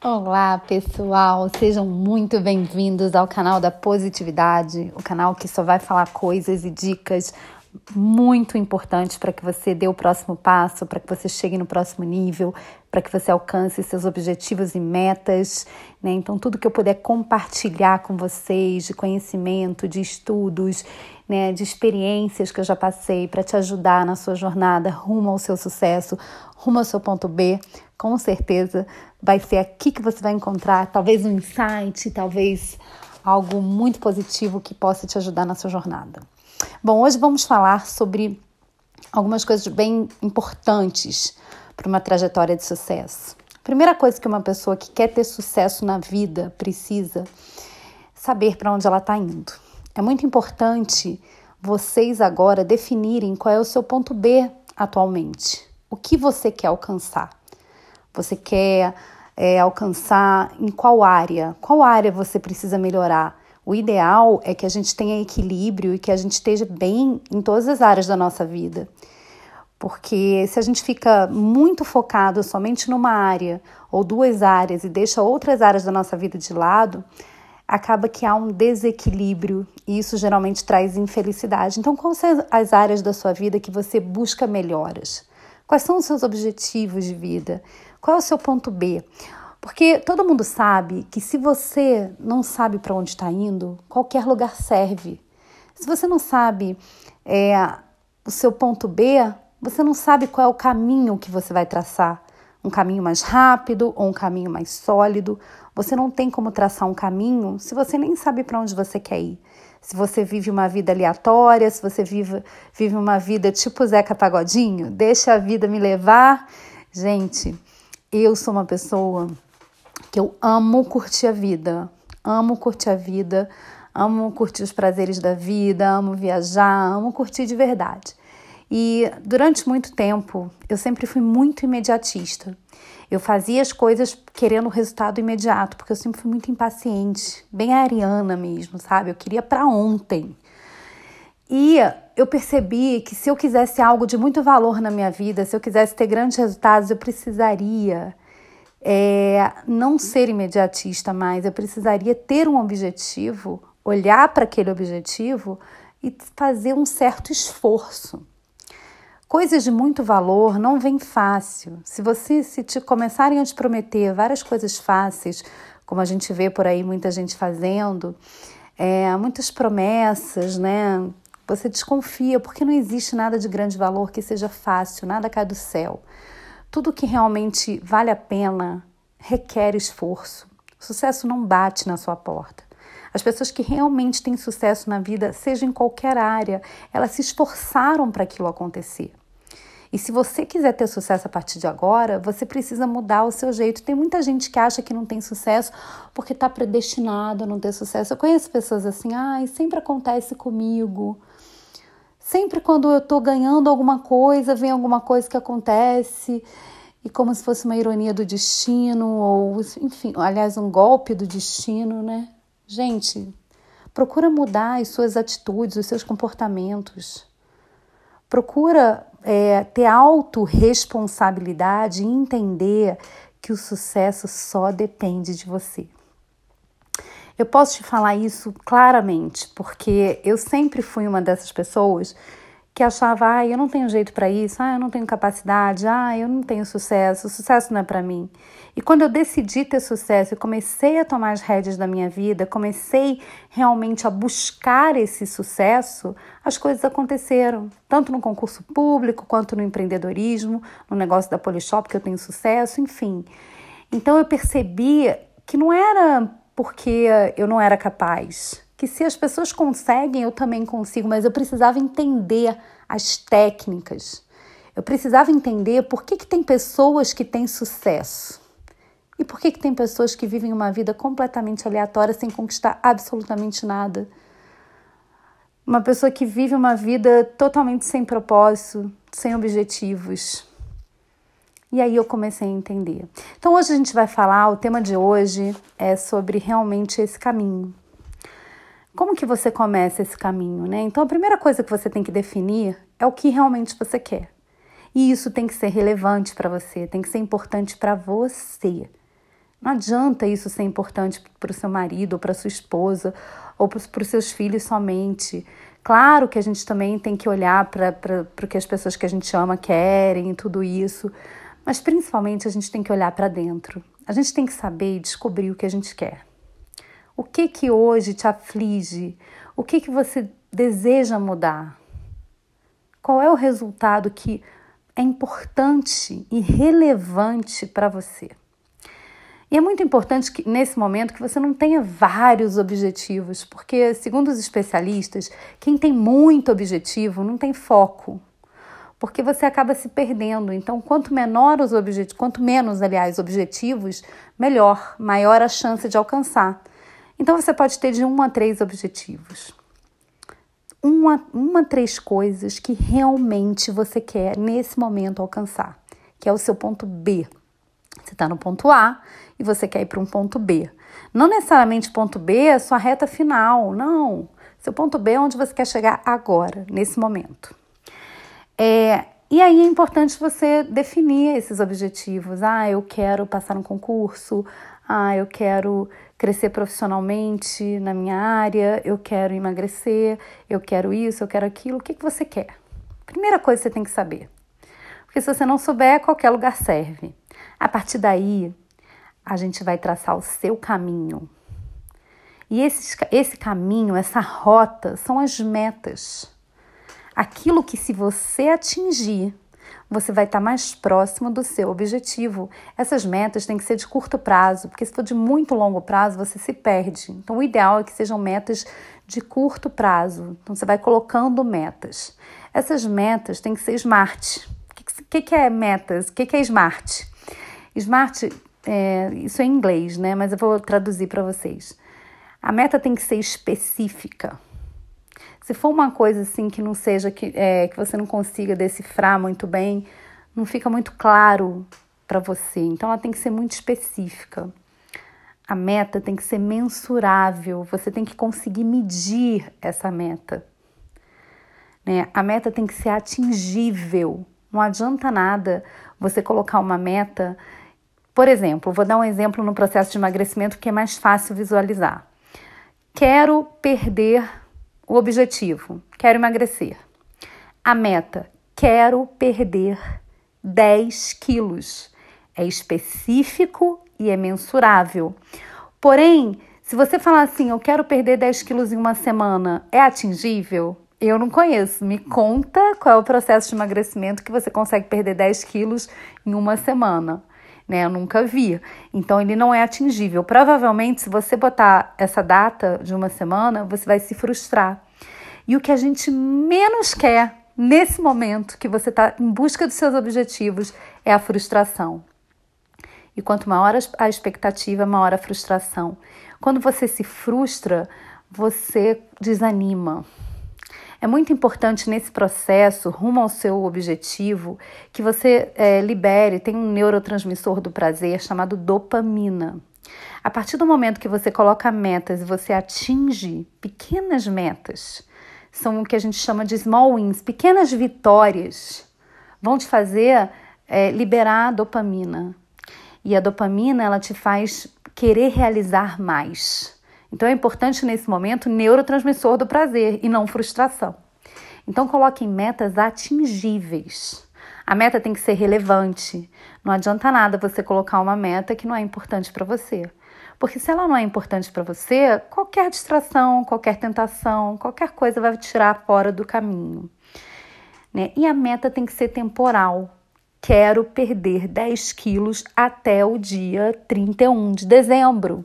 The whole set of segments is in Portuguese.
Olá, pessoal! Sejam muito bem-vindos ao canal da Positividade, o canal que só vai falar coisas e dicas muito importantes para que você dê o próximo passo, para que você chegue no próximo nível, para que você alcance seus objetivos e metas. Né? Então, tudo que eu puder compartilhar com vocês de conhecimento, de estudos, né, de experiências que eu já passei para te ajudar na sua jornada rumo ao seu sucesso, rumo ao seu ponto B, com certeza vai ser aqui que você vai encontrar talvez um insight, talvez algo muito positivo que possa te ajudar na sua jornada. Bom, hoje vamos falar sobre algumas coisas bem importantes para uma trajetória de sucesso. primeira coisa que uma pessoa que quer ter sucesso na vida precisa saber para onde ela está indo. É muito importante vocês agora definirem qual é o seu ponto B atualmente. O que você quer alcançar? Você quer é, alcançar em qual área? Qual área você precisa melhorar? O ideal é que a gente tenha equilíbrio e que a gente esteja bem em todas as áreas da nossa vida. Porque se a gente fica muito focado somente numa área ou duas áreas e deixa outras áreas da nossa vida de lado, acaba que há um desequilíbrio e isso geralmente traz infelicidade. Então, quais são as áreas da sua vida que você busca melhoras? Quais são os seus objetivos de vida? Qual é o seu ponto B? Porque todo mundo sabe que se você não sabe para onde está indo, qualquer lugar serve. Se você não sabe é, o seu ponto B, você não sabe qual é o caminho que você vai traçar. Um caminho mais rápido ou um caminho mais sólido. Você não tem como traçar um caminho se você nem sabe para onde você quer ir. Se você vive uma vida aleatória, se você vive, vive uma vida tipo Zeca Pagodinho, deixa a vida me levar. Gente, eu sou uma pessoa que eu amo curtir a vida, amo curtir a vida, amo curtir os prazeres da vida, amo viajar, amo curtir de verdade. E durante muito tempo eu sempre fui muito imediatista. Eu fazia as coisas querendo o resultado imediato, porque eu sempre fui muito impaciente, bem ariana mesmo, sabe? Eu queria para ontem. E eu percebi que se eu quisesse algo de muito valor na minha vida, se eu quisesse ter grandes resultados, eu precisaria é, não ser imediatista mais, eu precisaria ter um objetivo, olhar para aquele objetivo e fazer um certo esforço. Coisas de muito valor não vêm fácil. Se você se te começarem a te prometer várias coisas fáceis, como a gente vê por aí muita gente fazendo, é, muitas promessas, né? Você desconfia, porque não existe nada de grande valor que seja fácil, nada cai do céu. Tudo que realmente vale a pena requer esforço. O sucesso não bate na sua porta. As pessoas que realmente têm sucesso na vida, seja em qualquer área, elas se esforçaram para aquilo acontecer. E se você quiser ter sucesso a partir de agora, você precisa mudar o seu jeito. Tem muita gente que acha que não tem sucesso porque está predestinado a não ter sucesso. Eu conheço pessoas assim, ai, sempre acontece comigo. Sempre quando eu estou ganhando alguma coisa, vem alguma coisa que acontece e como se fosse uma ironia do destino ou, enfim, aliás, um golpe do destino, né? Gente, procura mudar as suas atitudes, os seus comportamentos. Procura é, ter autorresponsabilidade e entender que o sucesso só depende de você. Eu posso te falar isso claramente, porque eu sempre fui uma dessas pessoas que achava, ah, eu não tenho jeito para isso, ah, eu não tenho capacidade, ah, eu não tenho sucesso, o sucesso não é para mim. E quando eu decidi ter sucesso e comecei a tomar as rédeas da minha vida, comecei realmente a buscar esse sucesso, as coisas aconteceram, tanto no concurso público quanto no empreendedorismo, no negócio da Polishop que eu tenho sucesso, enfim. Então eu percebi que não era porque eu não era capaz. Que se as pessoas conseguem, eu também consigo, mas eu precisava entender as técnicas. Eu precisava entender por que, que tem pessoas que têm sucesso e por que, que tem pessoas que vivem uma vida completamente aleatória sem conquistar absolutamente nada. Uma pessoa que vive uma vida totalmente sem propósito, sem objetivos. E aí eu comecei a entender. Então hoje a gente vai falar, o tema de hoje é sobre realmente esse caminho. Como que você começa esse caminho, né? Então a primeira coisa que você tem que definir é o que realmente você quer. E isso tem que ser relevante para você, tem que ser importante para você. Não adianta isso ser importante para o seu marido, ou para sua esposa, ou para os seus filhos somente. Claro que a gente também tem que olhar para o que as pessoas que a gente ama querem e tudo isso, mas principalmente a gente tem que olhar para dentro. A gente tem que saber e descobrir o que a gente quer. O que que hoje te aflige? O que que você deseja mudar? Qual é o resultado que é importante e relevante para você? E é muito importante que nesse momento que você não tenha vários objetivos, porque segundo os especialistas, quem tem muito objetivo não tem foco, porque você acaba se perdendo. Então, quanto menor os objetivos, quanto menos, aliás, objetivos, melhor, maior a chance de alcançar. Então, você pode ter de um a três objetivos. Uma, uma três coisas que realmente você quer nesse momento alcançar, que é o seu ponto B. Você está no ponto A e você quer ir para um ponto B. Não necessariamente ponto B é sua reta final, não. Seu ponto B é onde você quer chegar agora, nesse momento. É, e aí é importante você definir esses objetivos. Ah, eu quero passar um concurso. Ah, eu quero crescer profissionalmente na minha área. Eu quero emagrecer. Eu quero isso, eu quero aquilo. O que, que você quer? Primeira coisa que você tem que saber. Porque se você não souber, qualquer lugar serve. A partir daí, a gente vai traçar o seu caminho. E esse, esse caminho, essa rota, são as metas. Aquilo que, se você atingir, você vai estar mais próximo do seu objetivo. Essas metas têm que ser de curto prazo, porque se for de muito longo prazo, você se perde. Então, o ideal é que sejam metas de curto prazo. Então, você vai colocando metas. Essas metas têm que ser smart. O que, que, é metas? O que, que é smart? Smart é, isso é em inglês, né? Mas eu vou traduzir para vocês. A meta tem que ser específica. Se for uma coisa assim que não seja que, é, que você não consiga decifrar muito bem, não fica muito claro para você. Então ela tem que ser muito específica. A meta tem que ser mensurável. Você tem que conseguir medir essa meta. Né? A meta tem que ser atingível. Não adianta nada você colocar uma meta por exemplo, vou dar um exemplo no processo de emagrecimento que é mais fácil visualizar. Quero perder o objetivo, quero emagrecer. A meta, quero perder 10 quilos. É específico e é mensurável. Porém, se você falar assim, eu quero perder 10 quilos em uma semana, é atingível? Eu não conheço. Me conta qual é o processo de emagrecimento que você consegue perder 10 quilos em uma semana né? Eu nunca vi. Então ele não é atingível. Provavelmente, se você botar essa data de uma semana, você vai se frustrar. E o que a gente menos quer nesse momento que você está em busca dos seus objetivos é a frustração. E quanto maior a expectativa, maior a frustração. Quando você se frustra, você desanima. É muito importante nesse processo, rumo ao seu objetivo, que você é, libere, tem um neurotransmissor do prazer chamado dopamina. A partir do momento que você coloca metas e você atinge pequenas metas, são o que a gente chama de small wins, pequenas vitórias, vão te fazer é, liberar a dopamina. E a dopamina ela te faz querer realizar mais. Então é importante nesse momento neurotransmissor do prazer e não frustração. Então coloque metas atingíveis. A meta tem que ser relevante. Não adianta nada você colocar uma meta que não é importante para você. Porque se ela não é importante para você, qualquer distração, qualquer tentação, qualquer coisa vai te tirar fora do caminho. Né? E a meta tem que ser temporal. Quero perder 10 quilos até o dia 31 de dezembro.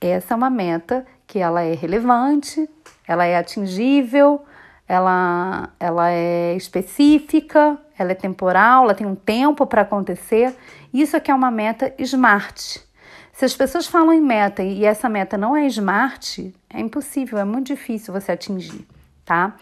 Essa é uma meta que ela é relevante, ela é atingível, ela, ela é específica, ela é temporal, ela tem um tempo para acontecer. Isso aqui é uma meta smart. Se as pessoas falam em meta e essa meta não é smart, é impossível, é muito difícil você atingir, tá?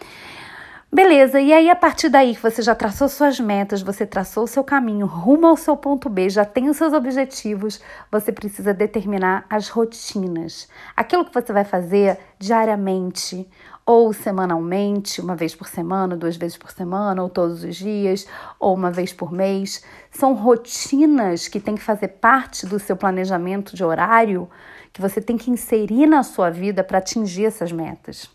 Beleza, e aí a partir daí que você já traçou suas metas, você traçou o seu caminho rumo ao seu ponto B, já tem os seus objetivos, você precisa determinar as rotinas. Aquilo que você vai fazer diariamente ou semanalmente, uma vez por semana, duas vezes por semana, ou todos os dias, ou uma vez por mês. São rotinas que têm que fazer parte do seu planejamento de horário que você tem que inserir na sua vida para atingir essas metas.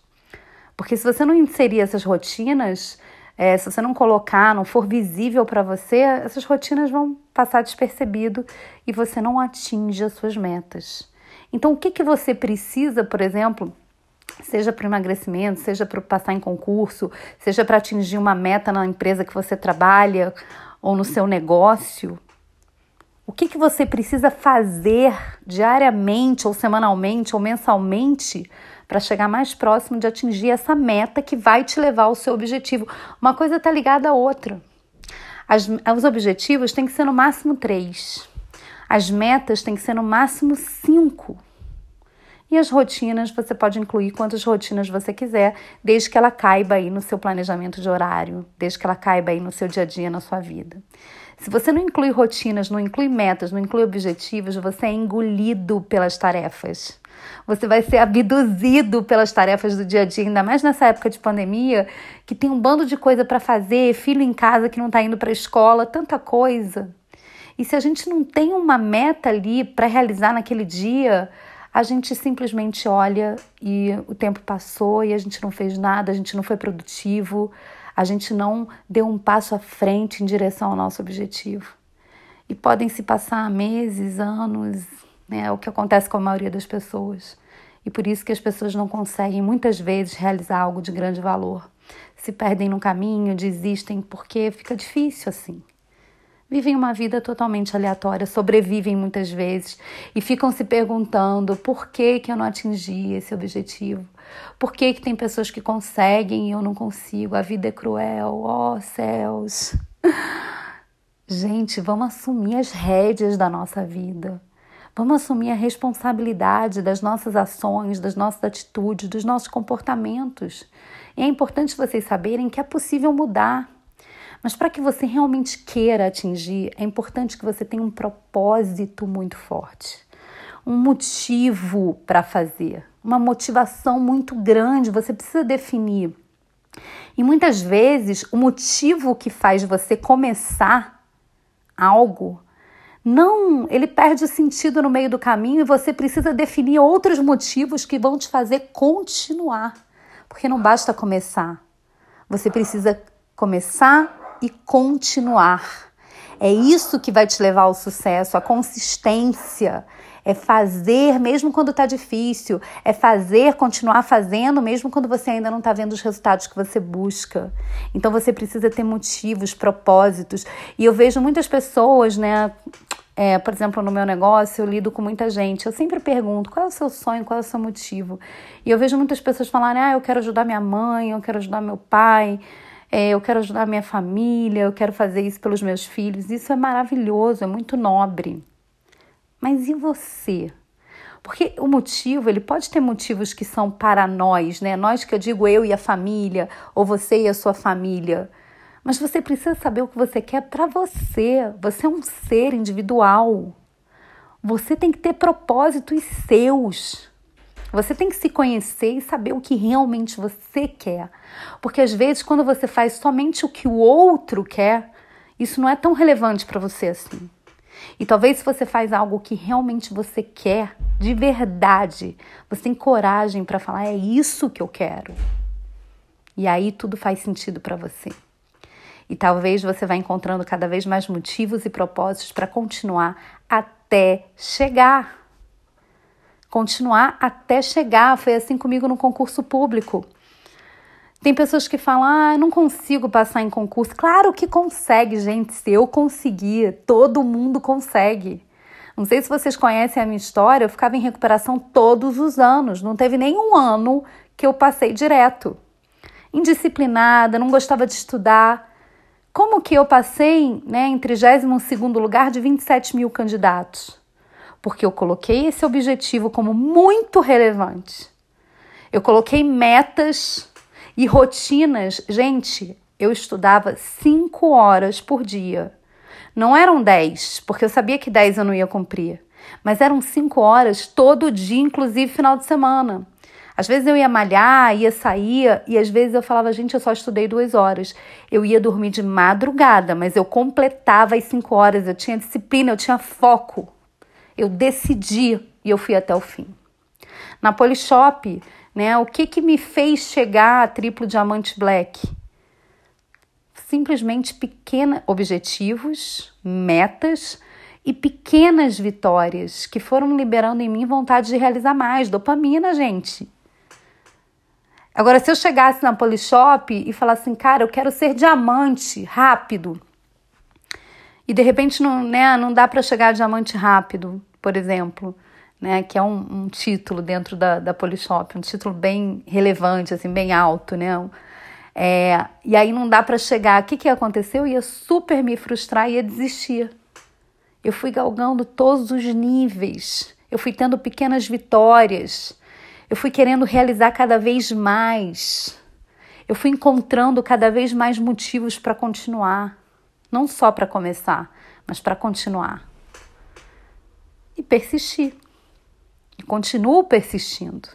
Porque se você não inserir essas rotinas, é, se você não colocar, não for visível para você, essas rotinas vão passar despercebido e você não atinge as suas metas. Então, o que, que você precisa, por exemplo, seja para emagrecimento, seja para passar em concurso, seja para atingir uma meta na empresa que você trabalha ou no seu negócio, o que, que você precisa fazer diariamente, ou semanalmente, ou mensalmente para chegar mais próximo de atingir essa meta que vai te levar ao seu objetivo? Uma coisa está ligada à outra. As, os objetivos têm que ser no máximo três. As metas têm que ser no máximo cinco. E as rotinas, você pode incluir quantas rotinas você quiser, desde que ela caiba aí no seu planejamento de horário, desde que ela caiba aí no seu dia a dia, na sua vida. Se você não inclui rotinas, não inclui metas, não inclui objetivos, você é engolido pelas tarefas. Você vai ser abduzido pelas tarefas do dia a dia, ainda mais nessa época de pandemia, que tem um bando de coisa para fazer, filho em casa que não está indo para a escola, tanta coisa. E se a gente não tem uma meta ali para realizar naquele dia, a gente simplesmente olha e o tempo passou e a gente não fez nada, a gente não foi produtivo, a gente não deu um passo à frente em direção ao nosso objetivo. E podem se passar meses, anos, né? É o que acontece com a maioria das pessoas. E por isso que as pessoas não conseguem muitas vezes realizar algo de grande valor. Se perdem no caminho, desistem porque fica difícil assim vivem uma vida totalmente aleatória, sobrevivem muitas vezes e ficam se perguntando por que, que eu não atingi esse objetivo. Por que, que tem pessoas que conseguem e eu não consigo? A vida é cruel, oh, céus. Gente, vamos assumir as rédeas da nossa vida. Vamos assumir a responsabilidade das nossas ações, das nossas atitudes, dos nossos comportamentos. E é importante vocês saberem que é possível mudar. Mas para que você realmente queira atingir, é importante que você tenha um propósito muito forte, um motivo para fazer, uma motivação muito grande. Você precisa definir. E muitas vezes o motivo que faz você começar algo não, ele perde sentido no meio do caminho e você precisa definir outros motivos que vão te fazer continuar. Porque não basta começar. Você precisa começar e continuar. É isso que vai te levar ao sucesso, a consistência. É fazer mesmo quando está difícil. É fazer, continuar fazendo mesmo quando você ainda não está vendo os resultados que você busca. Então você precisa ter motivos, propósitos. E eu vejo muitas pessoas, né? É, por exemplo, no meu negócio, eu lido com muita gente. Eu sempre pergunto qual é o seu sonho, qual é o seu motivo. E eu vejo muitas pessoas falarem: ah, eu quero ajudar minha mãe, eu quero ajudar meu pai é, eu quero ajudar a minha família, eu quero fazer isso pelos meus filhos. Isso é maravilhoso, é muito nobre. Mas e você? Porque o motivo, ele pode ter motivos que são para nós, né? Nós que eu digo eu e a família, ou você e a sua família. Mas você precisa saber o que você quer para você. Você é um ser individual. Você tem que ter propósitos seus. Você tem que se conhecer e saber o que realmente você quer. Porque às vezes, quando você faz somente o que o outro quer, isso não é tão relevante para você assim. E talvez se você faz algo que realmente você quer, de verdade, você tem coragem para falar: é isso que eu quero. E aí tudo faz sentido para você. E talvez você vá encontrando cada vez mais motivos e propósitos para continuar até chegar continuar até chegar. Foi assim comigo no concurso público. Tem pessoas que falam: ah, não consigo passar em concurso. Claro que consegue, gente. Se eu conseguir, todo mundo consegue. Não sei se vocês conhecem a minha história, eu ficava em recuperação todos os anos. Não teve nenhum ano que eu passei direto. Indisciplinada, não gostava de estudar. Como que eu passei né, em 32 lugar de 27 mil candidatos? Porque eu coloquei esse objetivo como muito relevante. Eu coloquei metas e rotinas. Gente, eu estudava cinco horas por dia. Não eram dez, porque eu sabia que dez eu não ia cumprir. Mas eram cinco horas todo dia, inclusive final de semana. Às vezes eu ia malhar, ia sair, e às vezes eu falava, gente, eu só estudei duas horas. Eu ia dormir de madrugada, mas eu completava as cinco horas, eu tinha disciplina, eu tinha foco. Eu decidi e eu fui até o fim. Na Polishop, né, o que, que me fez chegar a triplo diamante black? Simplesmente pequenos objetivos, metas e pequenas vitórias que foram liberando em mim vontade de realizar mais. Dopamina, gente. Agora, se eu chegasse na Polishop e falasse assim, cara, eu quero ser diamante rápido, e de repente não, né, não dá para chegar a diamante rápido, por exemplo, né, que é um, um, título dentro da, da Polishop, um título bem relevante, assim, bem alto, né? É, e aí não dá para chegar. O que, que aconteceu? Eu ia super me frustrar e ia desistir. Eu fui galgando todos os níveis, eu fui tendo pequenas vitórias, eu fui querendo realizar cada vez mais, eu fui encontrando cada vez mais motivos para continuar, não só para começar, mas para continuar. E persistir. E continuo persistindo.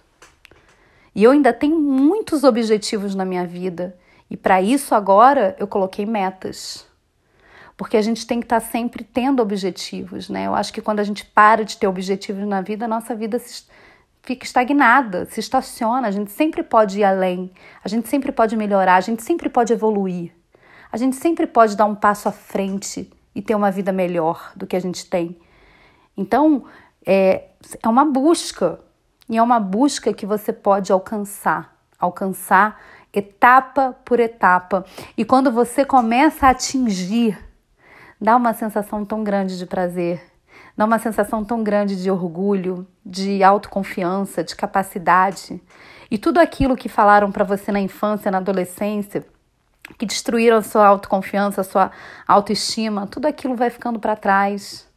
E eu ainda tenho muitos objetivos na minha vida. E para isso agora eu coloquei metas porque a gente tem que estar tá sempre tendo objetivos, né? Eu acho que quando a gente para de ter objetivos na vida, a nossa vida se, fica estagnada, se estaciona. A gente sempre pode ir além, a gente sempre pode melhorar, a gente sempre pode evoluir, a gente sempre pode dar um passo à frente e ter uma vida melhor do que a gente tem. Então, é, é uma busca, e é uma busca que você pode alcançar, alcançar etapa por etapa. E quando você começa a atingir dá uma sensação tão grande de prazer, dá uma sensação tão grande de orgulho, de autoconfiança, de capacidade. E tudo aquilo que falaram para você na infância, na adolescência, que destruíram a sua autoconfiança, a sua autoestima, tudo aquilo vai ficando para trás.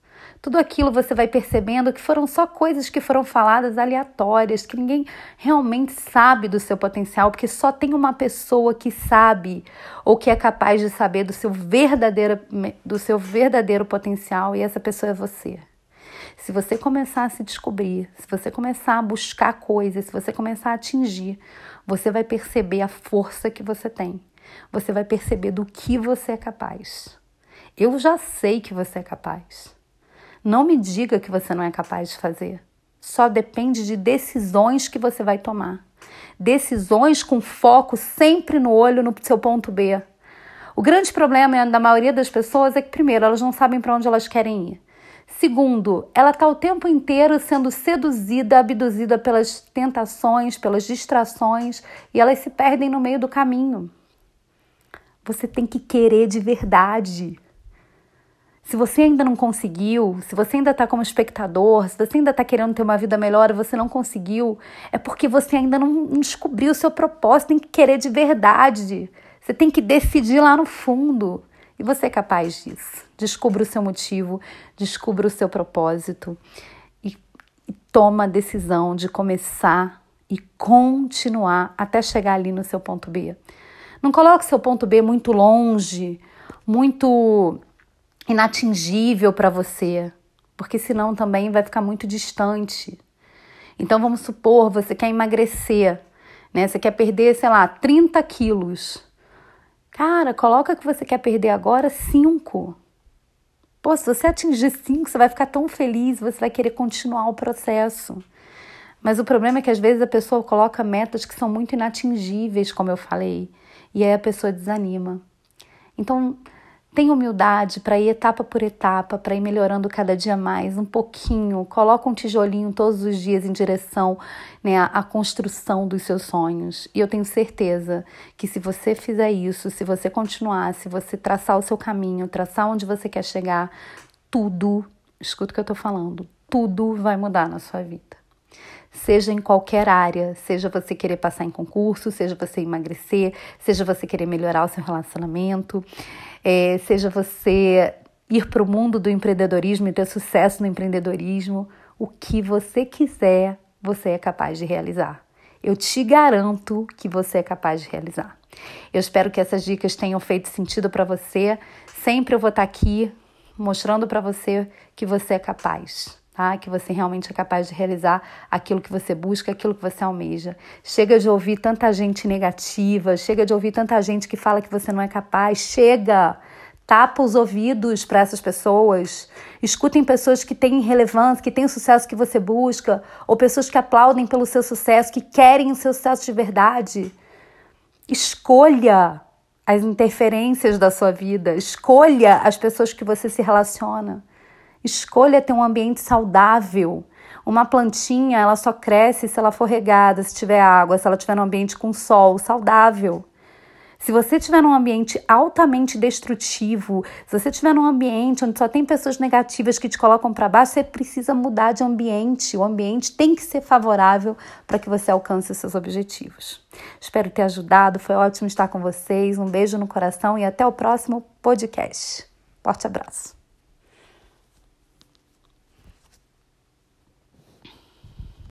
Tudo aquilo você vai percebendo que foram só coisas que foram faladas aleatórias, que ninguém realmente sabe do seu potencial, porque só tem uma pessoa que sabe ou que é capaz de saber do seu verdadeiro, do seu verdadeiro potencial, e essa pessoa é você. Se você começar a se descobrir, se você começar a buscar coisas, se você começar a atingir, você vai perceber a força que você tem. Você vai perceber do que você é capaz. Eu já sei que você é capaz. Não me diga que você não é capaz de fazer. Só depende de decisões que você vai tomar. Decisões com foco sempre no olho no seu ponto B. O grande problema da maioria das pessoas é que, primeiro, elas não sabem para onde elas querem ir. Segundo, ela está o tempo inteiro sendo seduzida, abduzida pelas tentações, pelas distrações e elas se perdem no meio do caminho. Você tem que querer de verdade. Se você ainda não conseguiu, se você ainda está como espectador, se você ainda está querendo ter uma vida melhor e você não conseguiu, é porque você ainda não descobriu o seu propósito, tem que querer de verdade. Você tem que decidir lá no fundo. E você é capaz disso. Descubra o seu motivo, descubra o seu propósito e, e toma a decisão de começar e continuar até chegar ali no seu ponto B. Não coloque seu ponto B muito longe, muito inatingível para você, porque senão também vai ficar muito distante. Então vamos supor, você quer emagrecer, né? Você quer perder, sei lá, 30 quilos. Cara, coloca que você quer perder agora 5. Pô, se você atingir 5, você vai ficar tão feliz, você vai querer continuar o processo. Mas o problema é que às vezes a pessoa coloca metas que são muito inatingíveis, como eu falei, e aí a pessoa desanima. Então, Tenha humildade para ir etapa por etapa, para ir melhorando cada dia mais, um pouquinho. Coloca um tijolinho todos os dias em direção né, à, construção dos seus sonhos. E eu tenho certeza que se você fizer isso, se você continuar, se você traçar o seu caminho, traçar onde você quer chegar, tudo, escuta o que eu estou falando, tudo vai mudar na sua vida seja em qualquer área, seja você querer passar em concurso, seja você emagrecer, seja você querer melhorar o seu relacionamento, é, seja você ir para o mundo do empreendedorismo e ter sucesso no empreendedorismo, o que você quiser, você é capaz de realizar. Eu te garanto que você é capaz de realizar. Eu espero que essas dicas tenham feito sentido para você. Sempre eu vou estar aqui mostrando para você que você é capaz. Tá? Que você realmente é capaz de realizar aquilo que você busca, aquilo que você almeja. Chega de ouvir tanta gente negativa, chega de ouvir tanta gente que fala que você não é capaz. Chega! Tapa os ouvidos para essas pessoas. Escutem pessoas que têm relevância, que têm o sucesso que você busca, ou pessoas que aplaudem pelo seu sucesso, que querem o seu sucesso de verdade. Escolha as interferências da sua vida, escolha as pessoas que você se relaciona. Escolha ter um ambiente saudável. Uma plantinha, ela só cresce se ela for regada, se tiver água, se ela estiver num ambiente com sol saudável. Se você estiver num ambiente altamente destrutivo, se você estiver num ambiente onde só tem pessoas negativas que te colocam para baixo, você precisa mudar de ambiente. O ambiente tem que ser favorável para que você alcance os seus objetivos. Espero ter ajudado, foi ótimo estar com vocês. Um beijo no coração e até o próximo podcast. Forte abraço.